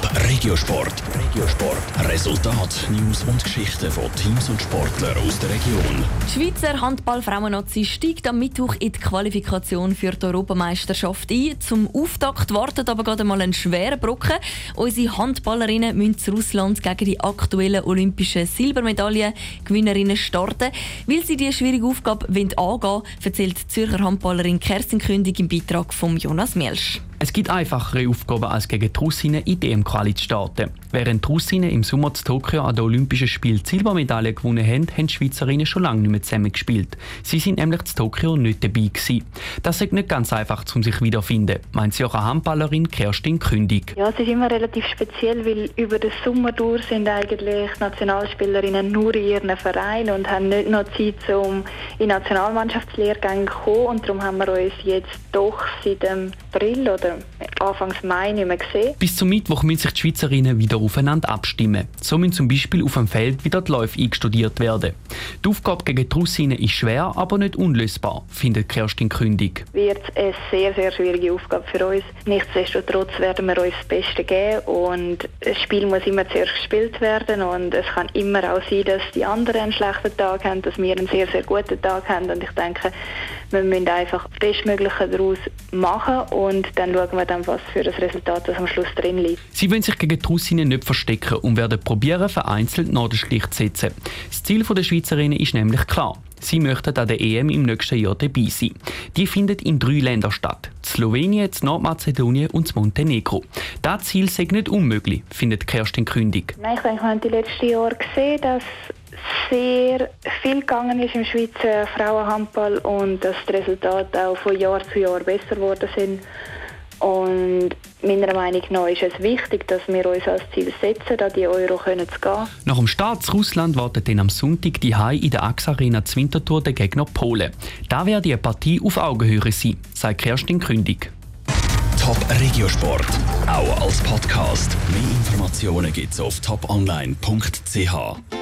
Top Regiosport. Regiosport. Resultat, News und Geschichten von Teams und Sportlern aus der Region. Die Schweizer Handball-Frauennazi steigt am Mittwoch in die Qualifikation für die Europameisterschaft ein. Zum Auftakt wartet aber gerade mal ein schwerer Brocken. Unsere Handballerinnen müssen zu Russland gegen die aktuellen olympischen Silbermedaillengewinnerinnen starten. Weil sie diese schwierige Aufgabe angehen wollen, erzählt die Zürcher Handballerin Kerstin Kündig im Beitrag von Jonas Mielsch. Es gibt einfachere Aufgaben als gegen die Russinnen in dem Quali starten. Während die Russinnen im Sommer zu Tokio an den Olympischen Spielen die Silbermedaille gewonnen haben, haben die Schweizerinnen schon lange nicht mehr zusammen gespielt. Sie sind nämlich zu Tokio nicht dabei gewesen. Das ist nicht ganz einfach, um sich wiederzufinden, meint sie auch eine Handballerin Kerstin Kündig. Ja, es ist immer relativ speziell, weil über den Sommer durch sind eigentlich Nationalspielerinnen nur in ihren Vereinen und haben nicht noch Zeit, um in Nationalmannschaftslehrgänge zu kommen. Und darum haben wir uns jetzt doch seit dem April oder Anfang Mai nicht mehr gesehen. Bis zum Mittwoch müssen sich die Schweizerinnen wieder aufeinander abstimmen. So müssen zum Beispiel auf dem Feld wieder die Läufe eingestudiert werden. Die Aufgabe gegen die Russinnen ist schwer, aber nicht unlösbar, findet Kerstin Kündig. Wird eine sehr, sehr schwierige Aufgabe für uns. Nichtsdestotrotz werden wir uns das Beste geben und das Spiel muss immer zuerst gespielt werden und es kann immer auch sein, dass die anderen einen schlechten Tag haben, dass wir einen sehr, sehr guten Tag haben und ich denke, wir müssen einfach das Bestmögliche daraus machen und dann schauen wir dann, was für das Resultat das am Schluss drin liegt. Sie wollen sich gegen die Russinnen nicht verstecken und werden probieren, vereinzelt Nadelstich zu setzen. Das Ziel der Schweizerinnen ist nämlich klar. Sie möchten an der EM im nächsten Jahr dabei sein. Die findet in drei Ländern statt. Slowenien, Nordmazedonien und Montenegro. Das Ziel ist nicht unmöglich, findet Kerstin Kündig. Nein, ich denke, wir haben die letzten Jahre gesehen, dass sehr viel gegangen ist im Schweizer Frauenhandball und dass die Resultate auch von Jahr zu Jahr besser geworden sind. Und meiner Meinung nach ist es wichtig, dass wir uns als Ziel setzen, an die Euro können zu gehen. Nach dem Start zu Russland wartet dann am Sonntag die Hai in der AXA Arena Zwintertour der Gegner Polen. Da wird die Partie auf Augenhöhe sein, sagt Kerstin Kündig. Top Regiosport, auch als Podcast. Mehr Informationen gibt's auf toponline.ch.